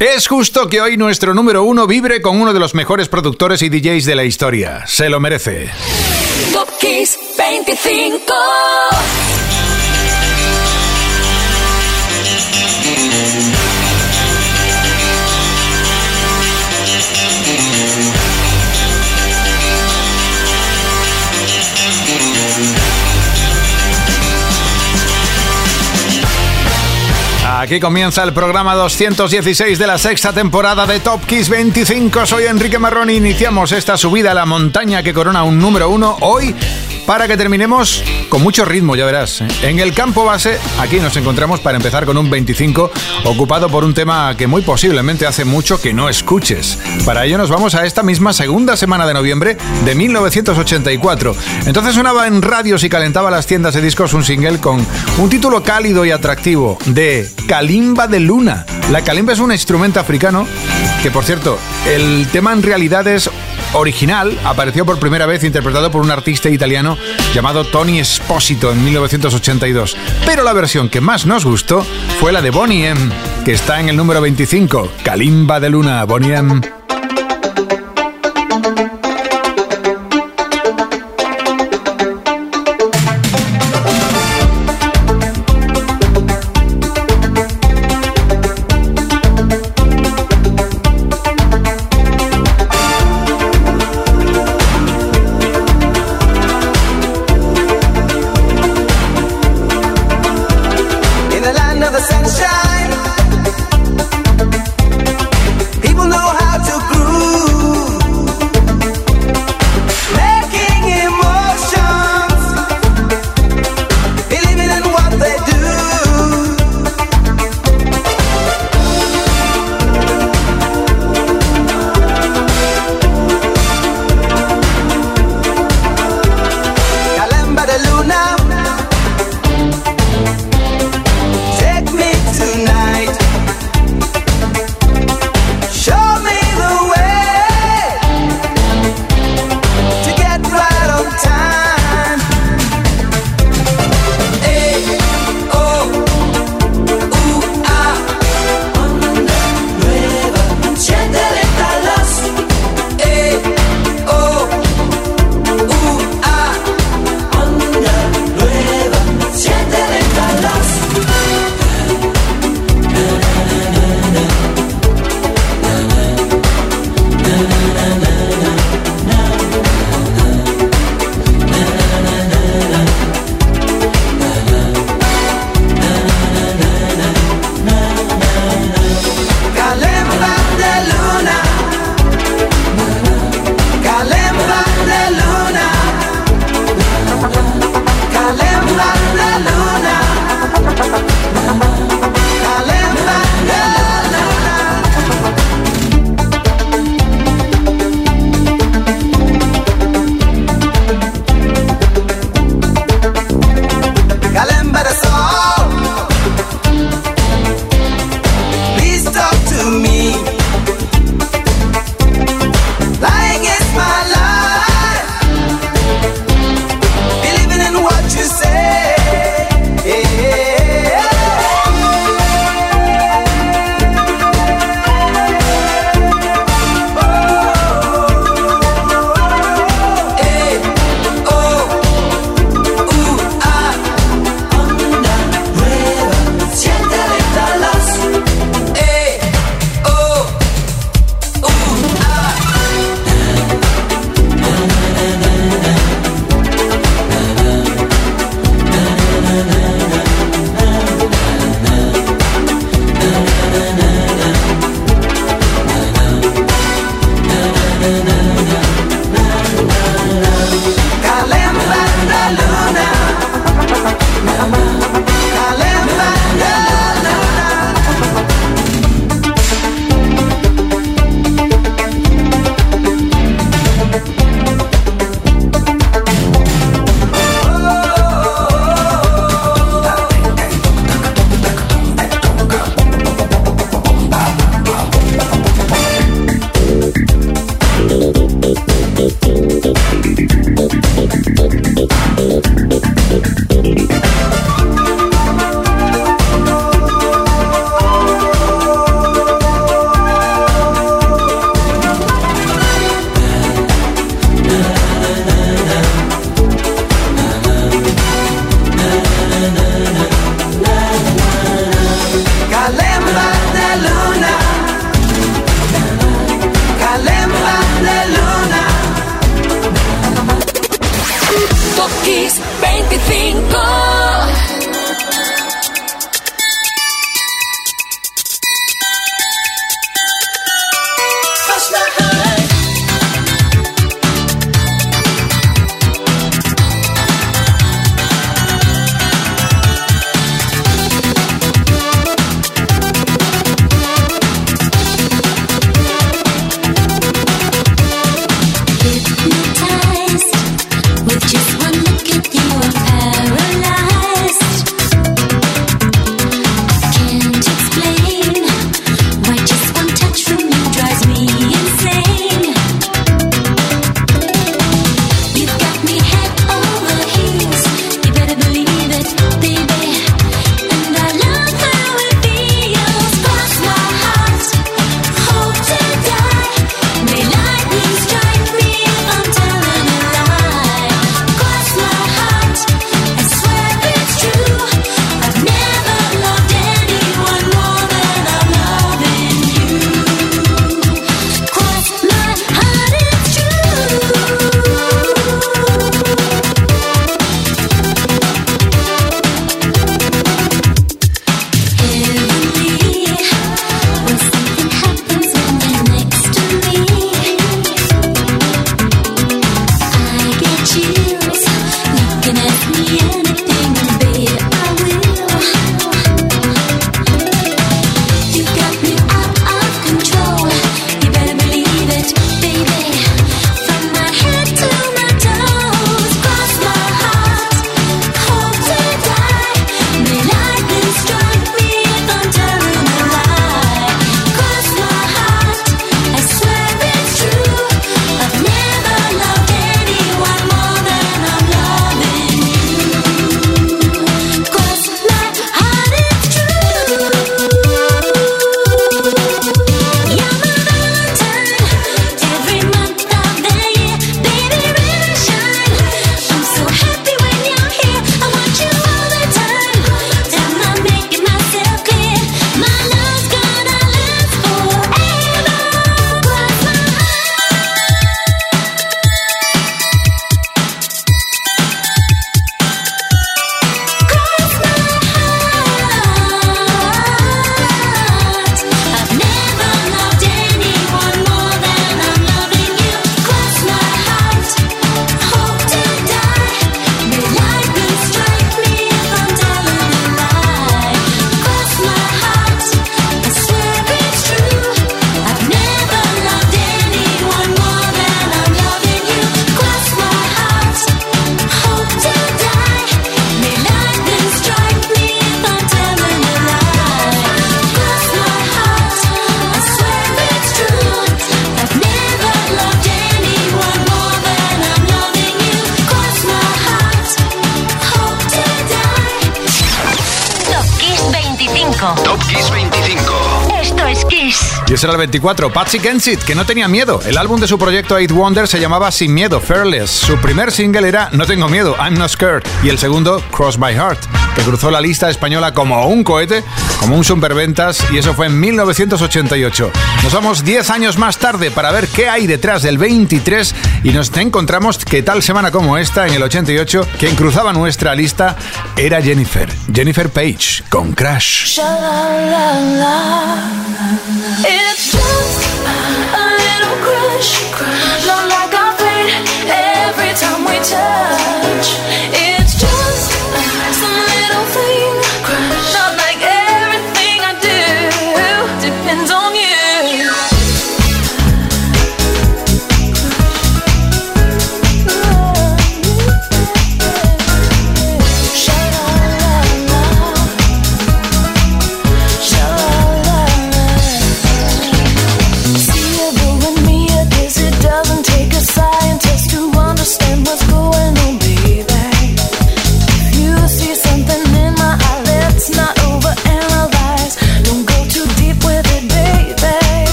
Es justo que hoy nuestro número uno vibre con uno de los mejores productores y DJs de la historia. Se lo merece. Top 25. Aquí comienza el programa 216 de la sexta temporada de Top Kiss 25. Soy Enrique Marrón y iniciamos esta subida a la montaña que corona un número uno hoy para que terminemos con mucho ritmo, ya verás. En el campo base, aquí nos encontramos para empezar con un 25 ocupado por un tema que muy posiblemente hace mucho que no escuches. Para ello nos vamos a esta misma segunda semana de noviembre de 1984. Entonces sonaba en radios y calentaba las tiendas de discos un single con un título cálido y atractivo de Kalimba de Luna. La kalimba es un instrumento africano que, por cierto, el tema en realidad es original apareció por primera vez interpretado por un artista italiano llamado Tony Esposito en 1982. Pero la versión que más nos gustó fue la de Bonnie M, que está en el número 25, Kalimba de Luna, Bonnie M. 2024, Patsy Kensit, que no tenía miedo. El álbum de su proyecto Eight Wonder se llamaba Sin Miedo, Fearless. Su primer single era No Tengo Miedo, I'm Not Scared. Y el segundo, Cross My Heart, que cruzó la lista española como un cohete como un superventas, y eso fue en 1988. Nos vamos 10 años más tarde para ver qué hay detrás del 23 y nos encontramos que tal semana como esta, en el 88, quien cruzaba nuestra lista era Jennifer. Jennifer Page, con Crash.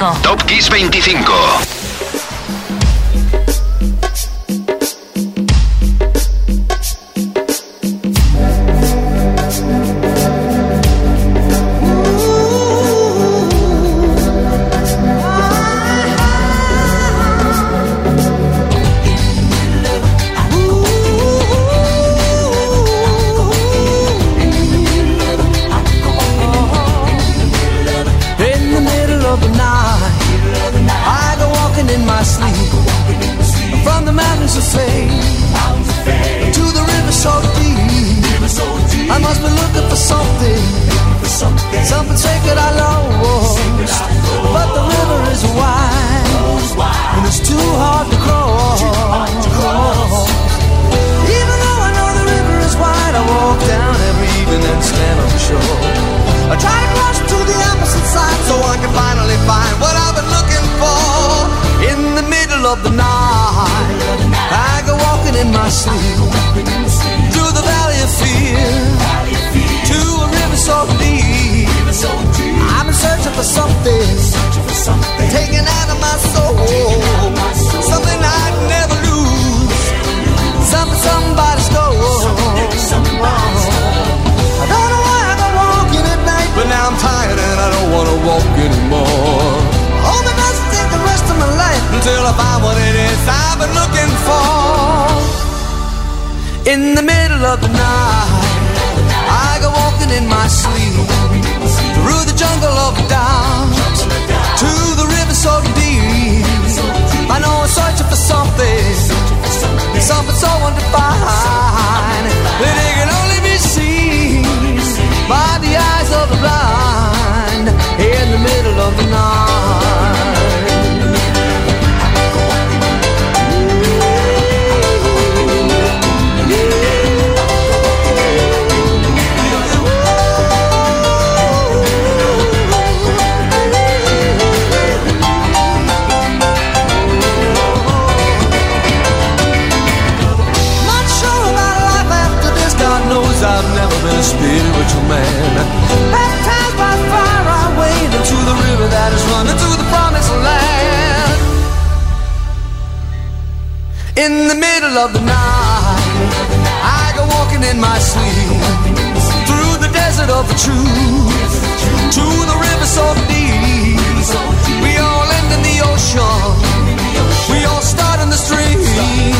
Top Kiss 25. Until I find what it is I've been looking for. In the middle of the night, I go walking in my sleep through the jungle of doubt to the river so deep. I know I'm searching for something, something so undefined that it can only be seen by the Baptized by fire, I into the river that is running to the promised land. In the middle of the night, I go walking in my sleep through the desert of the truth to the river so deep. We all end in the ocean. We all start in the streams.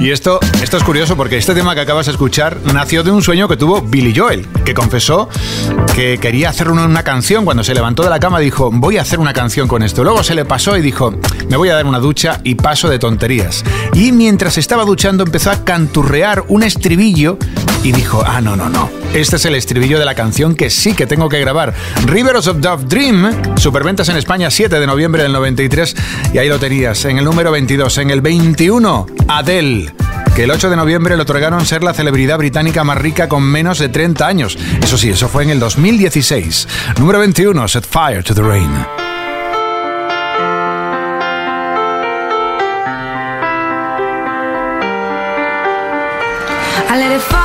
Y esto, esto es curioso porque este tema que acabas de escuchar nació de un sueño que tuvo Billy Joel, que confesó que quería hacer una, una canción. Cuando se levantó de la cama dijo, voy a hacer una canción con esto. Luego se le pasó y dijo, me voy a dar una ducha y paso de tonterías. Y mientras estaba duchando empezó a canturrear un estribillo y dijo, ah, no, no, no. Este es el estribillo de la canción que sí que tengo que grabar. Rivers of Dove Dream, superventas en España 7 de noviembre del 93 y ahí lo tenías, en el número 22, en el 21, Adele que el 8 de noviembre le otorgaron ser la celebridad británica más rica con menos de 30 años. Eso sí, eso fue en el 2016. Número 21, Set Fire to the Rain. I let it fall,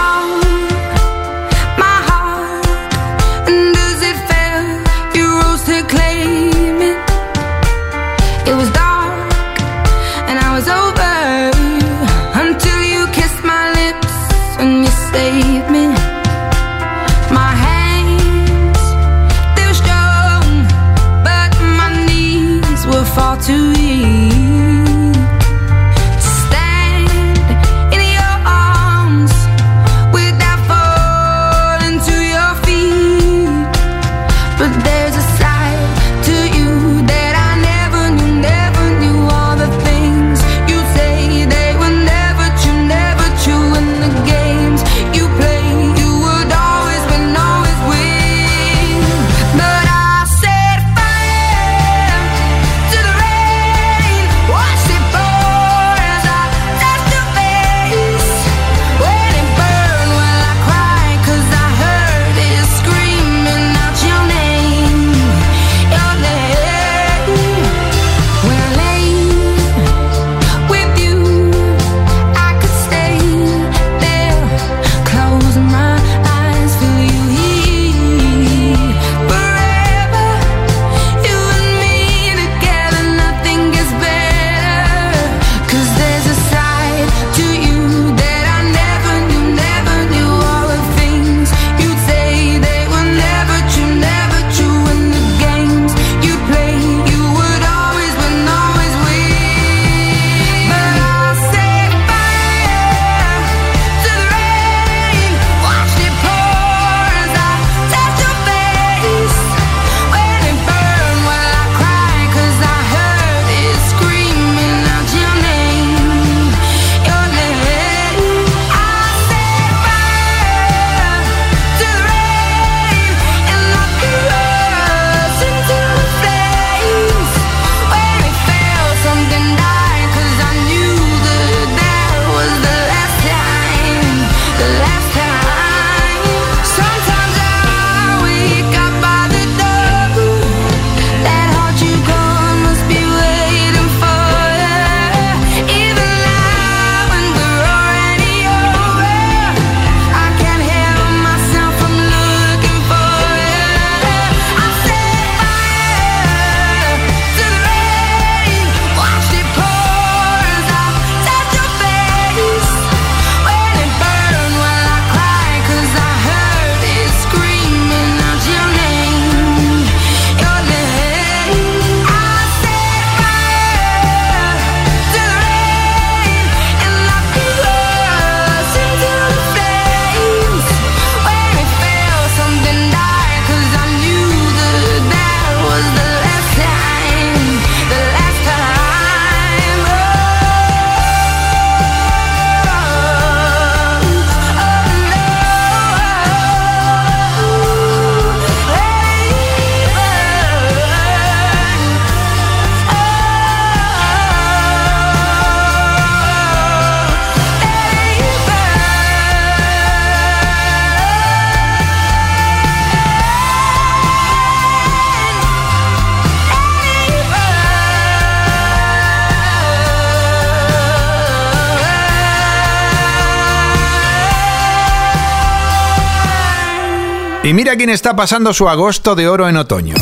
Y mira quién está pasando su agosto de oro en otoño.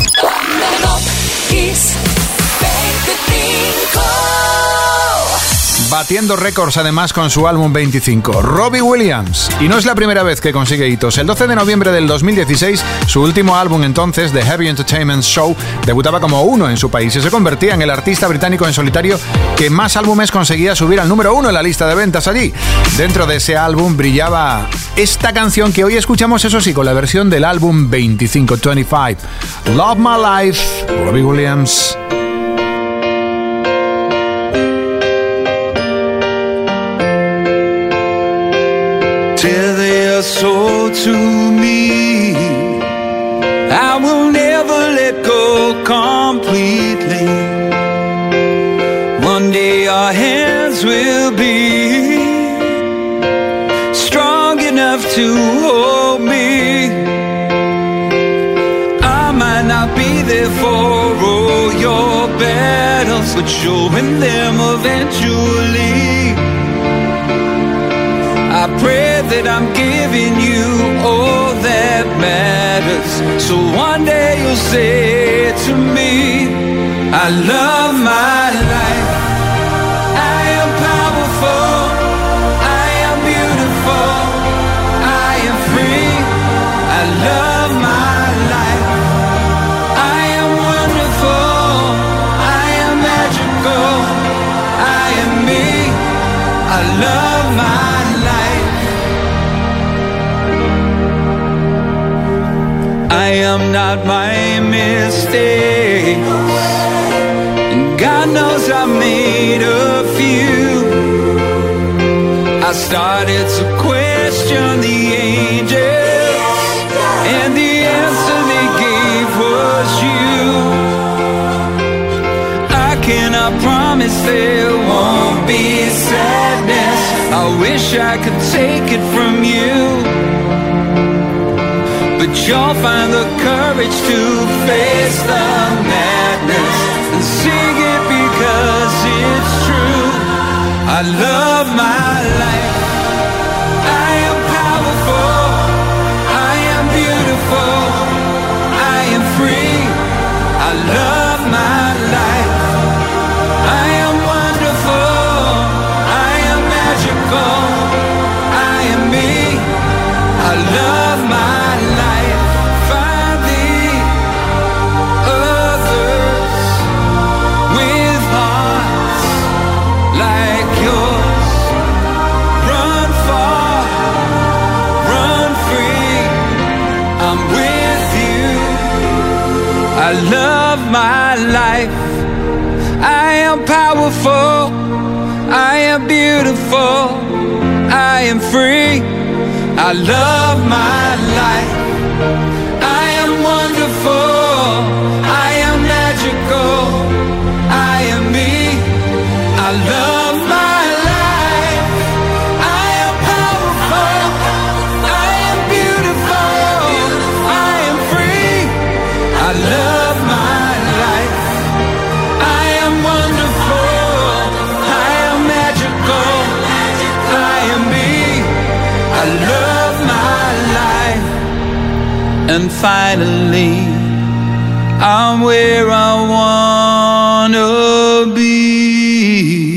Batiendo récords además con su álbum 25, Robbie Williams. Y no es la primera vez que consigue hitos. El 12 de noviembre del 2016, su último álbum entonces, The Heavy Entertainment Show, debutaba como uno en su país y se convertía en el artista británico en solitario que más álbumes conseguía subir al número uno en la lista de ventas allí. Dentro de ese álbum brillaba esta canción que hoy escuchamos, eso sí, con la versión del álbum 25, 25. Love My Life, Robbie Williams. Soul to me. I will never let go completely. One day our hands will be strong enough to hold me. I might not be there for all your battles, but you'll win them eventually. That I'm giving you all that matters. So one day you'll say to me, I love my life. My mistakes. And God knows I made a few. I started to question the angels, and the answer they gave was you. I cannot promise there won't be sadness. I wish I could take it from you. You'll find the courage to face the madness and sing it because it's true. I love my life. I am powerful. I am beautiful. I am free. I love I love my life. I am powerful. I am beautiful. I am free. I love my life. And finally, I'm where I wanna be.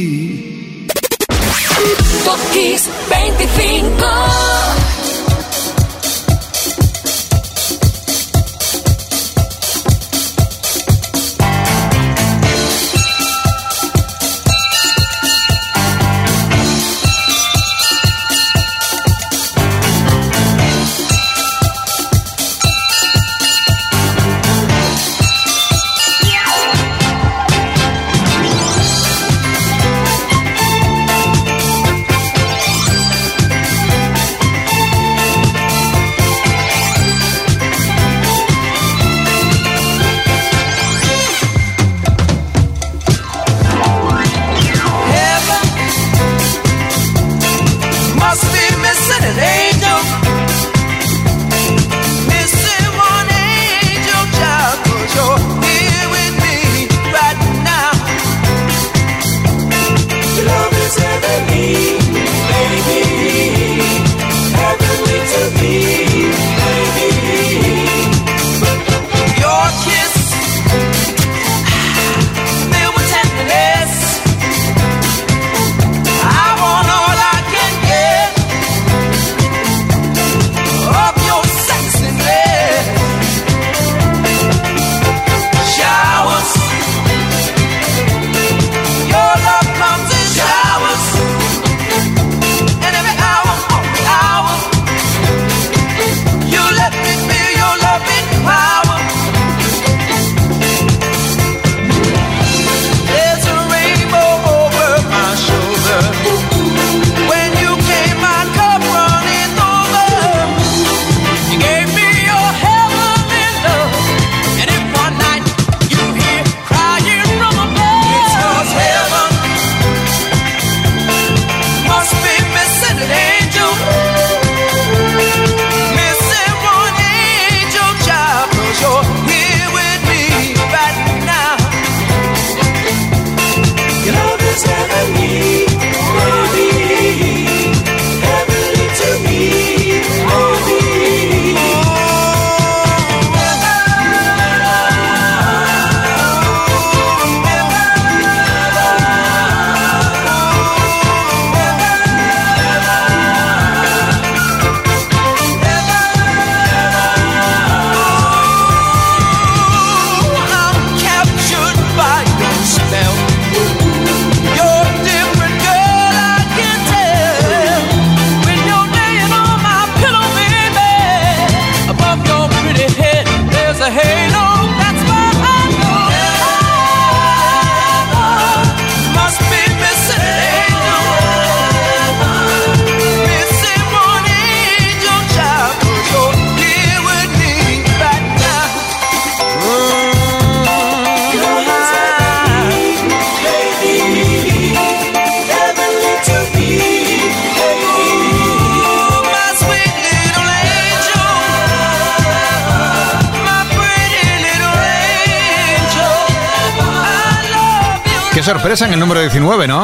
Sorpresa en el número 19, ¿no?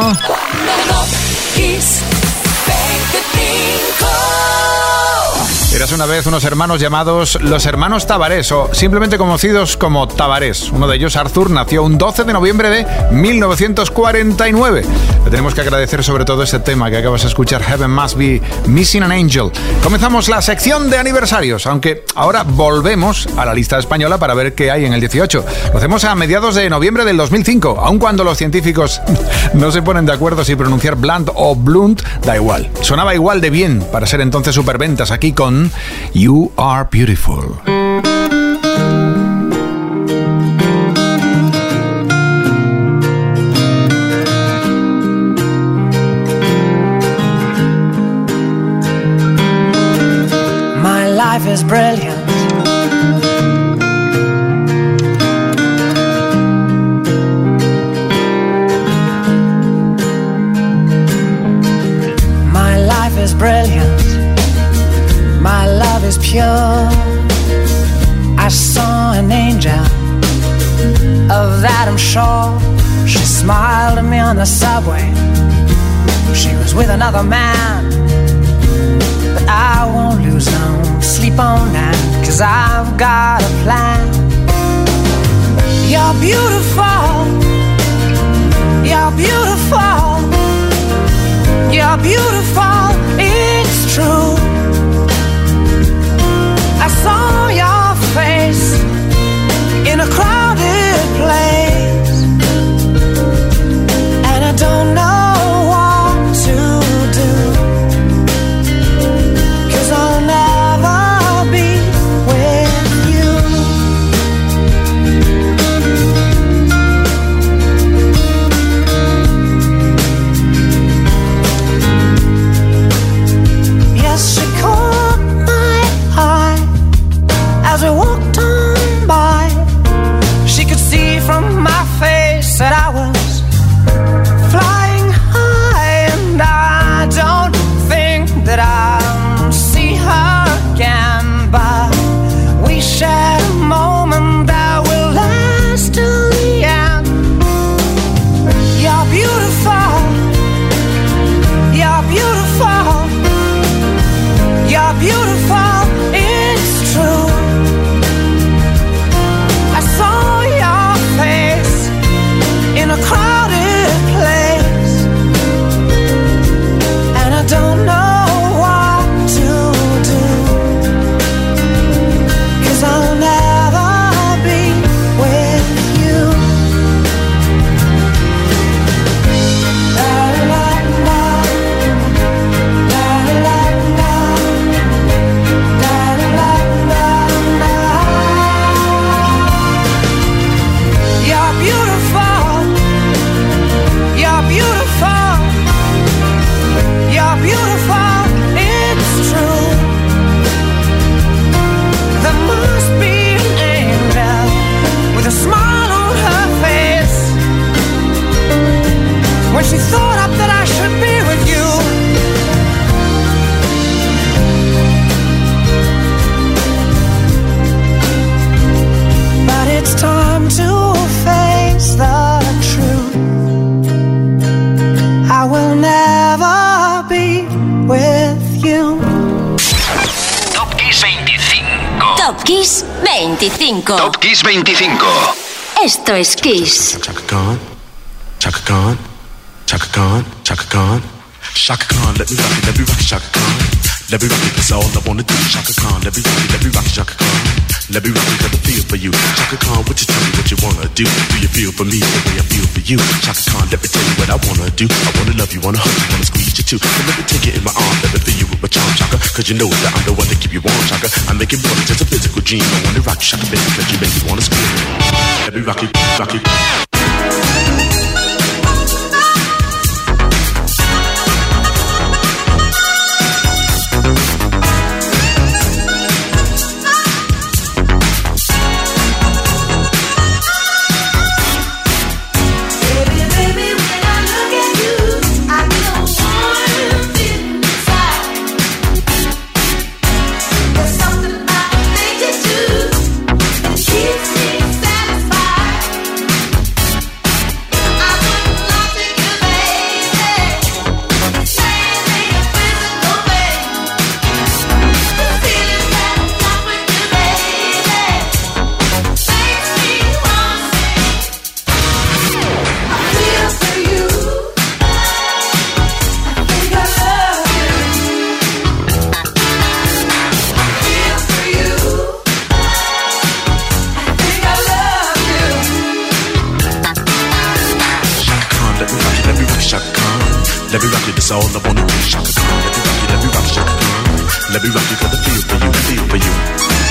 Eras una vez unos hermanos llamados los hermanos Tabarés o simplemente conocidos como Tabarés. Uno de ellos, Arthur, nació un 12 de noviembre de 1949. Le tenemos que agradecer sobre todo este tema que acabas de escuchar, Heaven Must Be Missing an Angel. Comenzamos la sección de aniversarios, aunque ahora volvemos a la lista española para ver qué hay en el 18. Lo hacemos a mediados de noviembre del 2005, aun cuando los científicos no se ponen de acuerdo si pronunciar blunt o blunt, da igual. Sonaba igual de bien para ser entonces superventas aquí con You Are Beautiful. My life is brilliant. With another man. But I won't lose no sleep on that, cause I've got a plan. You're beautiful, you're beautiful, you're beautiful, it's true. I saw your face Top Kiss 25. Top Kiss 25. Top Kiss 25. Esto es Kiss. Chaka Khan, Chaka Khan, Chaka Khan, Chaka Khan. Shaka Khan, let me rock it, let me rock it, Shaka Khan. Let me rock it, that's all I wanna do. Shaka Khan, let me rock it, let me rock it, Shaka Khan. Let me rock it, got the feel for you. Chaka Khan, what you tell me what you wanna do? Do you feel for me the way I feel for you? Chaka Khan, let me tell you what I wanna do. I wanna love you, wanna hug you, wanna squeeze you too. And let me take it in my arms, let me fill you with my charm, Shaka. Cause you know that I'm the one that keep you warm, Chaka. I make it more than just a physical dream. I wanna rock you, Shaka, baby, cause you make me wanna scream. Let me rock it, rock it. It's all up on the beach. Let me rock you, let me rock you, let me rock you, cause I feel for you, feel for you.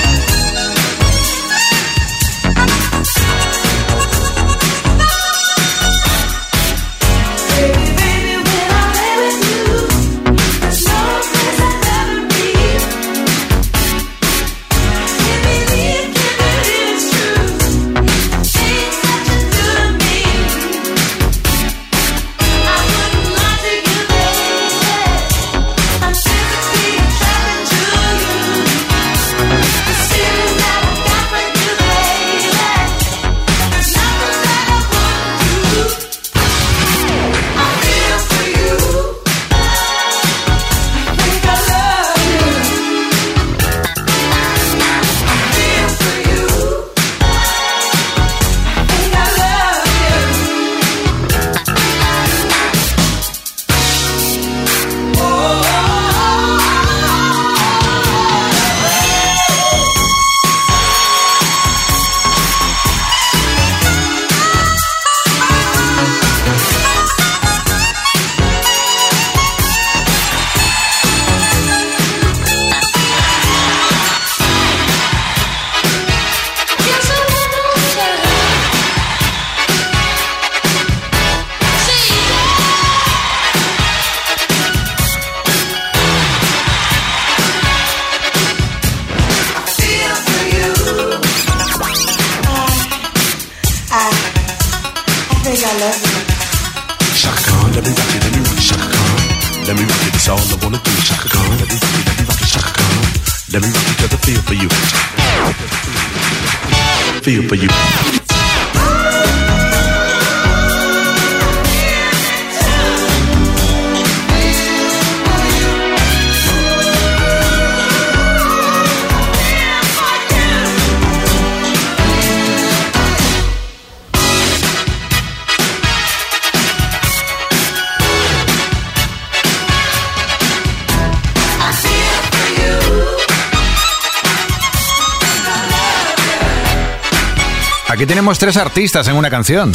Aquí tenemos tres artistas en una canción.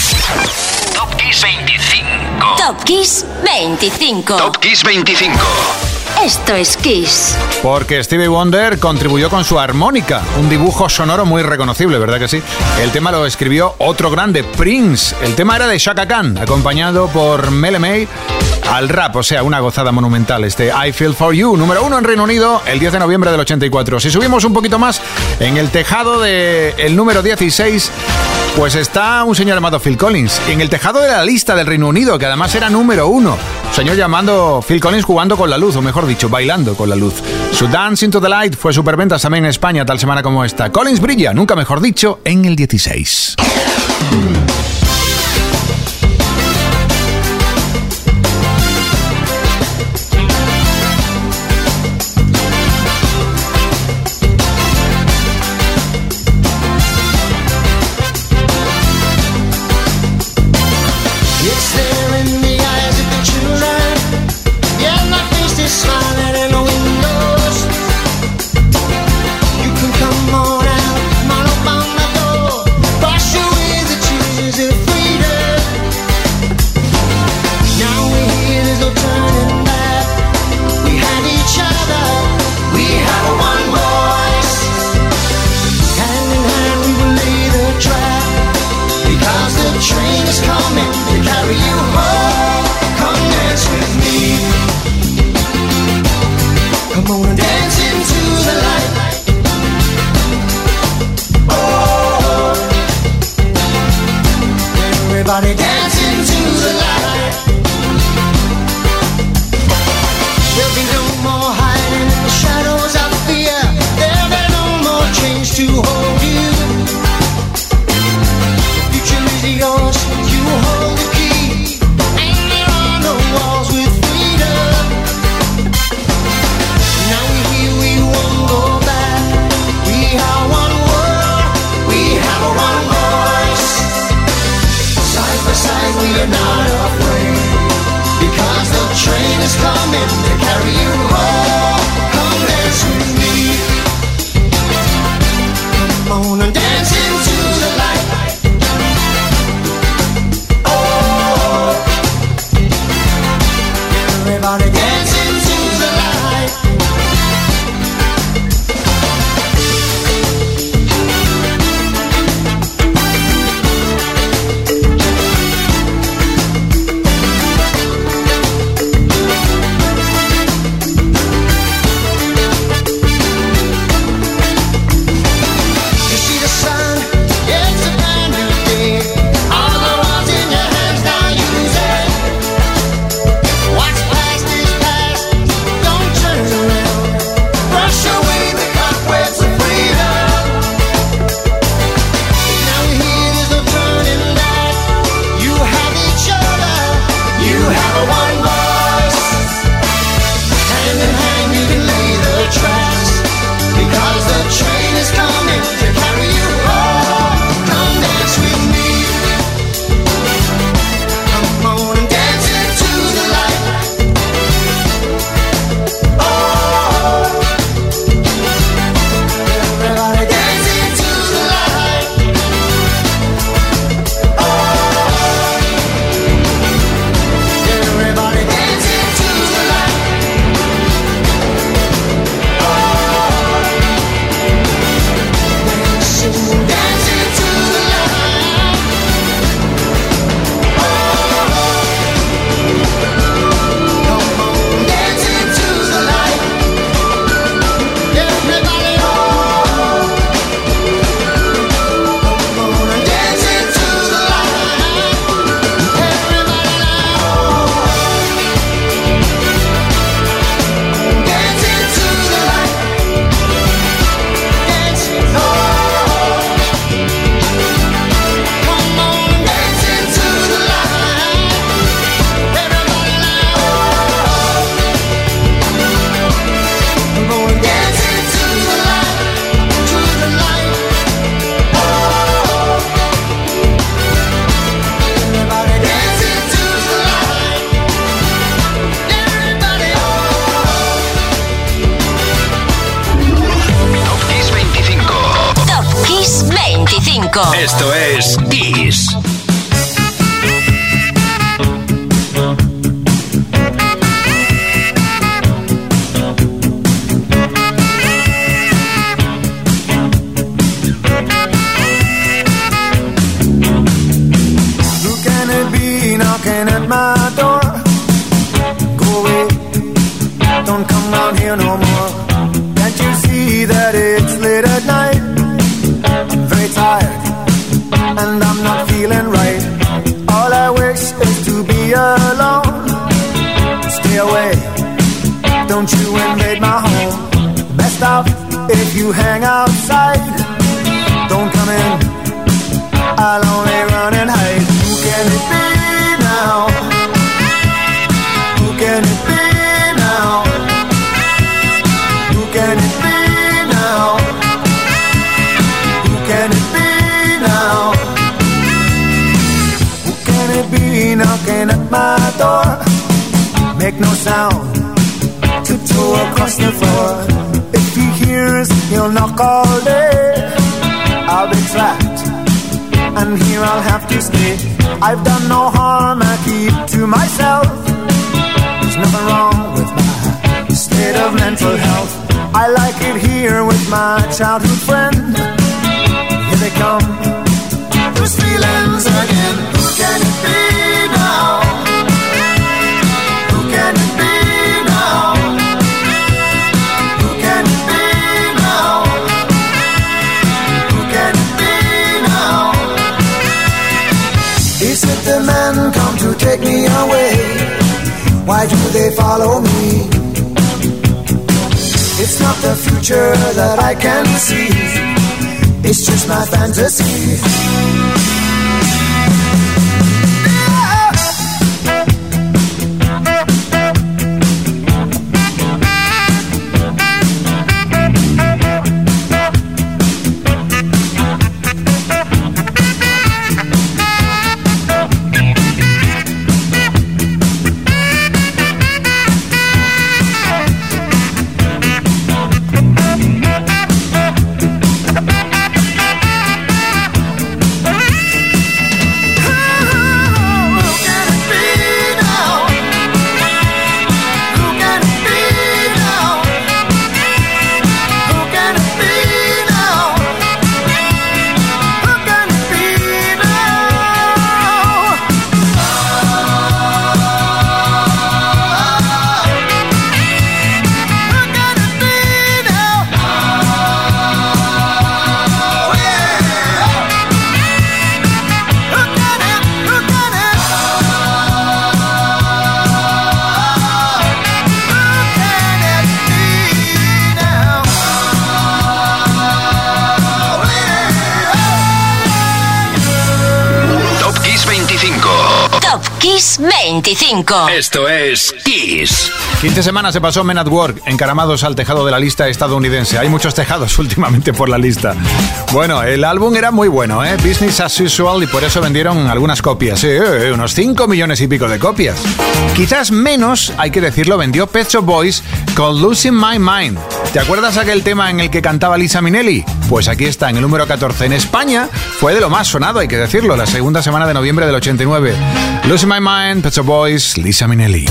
Top Kiss 25. Top Kiss 25. Top Kiss 25. Esto es Kiss. Porque Stevie Wonder contribuyó con su armónica, un dibujo sonoro muy reconocible, ¿verdad que sí? El tema lo escribió otro grande, Prince. El tema era de Shaka Khan, acompañado por Mele May al rap, o sea, una gozada monumental. Este I Feel For You, número uno en Reino Unido, el 10 de noviembre del 84. Si subimos un poquito más, en el tejado del número 16, pues está un señor llamado Phil Collins. En el tejado de la lista del Reino Unido, que además era número uno. Un señor llamando Phil Collins jugando con la luz, o mejor dicho, bailando con la luz. Su Dance into the Light fue superventas también en España tal semana como esta. Collins brilla, nunca mejor dicho, en el 16. rosto. Esto es Kiss. No sound, tiptoe across the floor. If he hears, he'll knock all day. I'll be trapped and here I'll have to stay. I've done no harm, I keep to myself. There's nothing wrong with my state of mental health. I like it here with my childhood friend. Here they come, follow me? It's not the future that I can see. It's just my fantasy. 25. Esto es Kiss. 15 semanas se pasó Men at Work, encaramados al tejado de la lista estadounidense. Hay muchos tejados últimamente por la lista. Bueno, el álbum era muy bueno, ¿eh? Business as usual y por eso vendieron algunas copias. ¿eh? eh, eh unos 5 millones y pico de copias. Quizás menos, hay que decirlo, vendió Pet Shop Boys con Losing My Mind. ¿Te acuerdas aquel tema en el que cantaba Lisa Minnelli? Pues aquí está, en el número 14. En España fue de lo más sonado, hay que decirlo, la segunda semana de noviembre del 89. Losing My Mind, Pet Boys, Lisa Minnelli.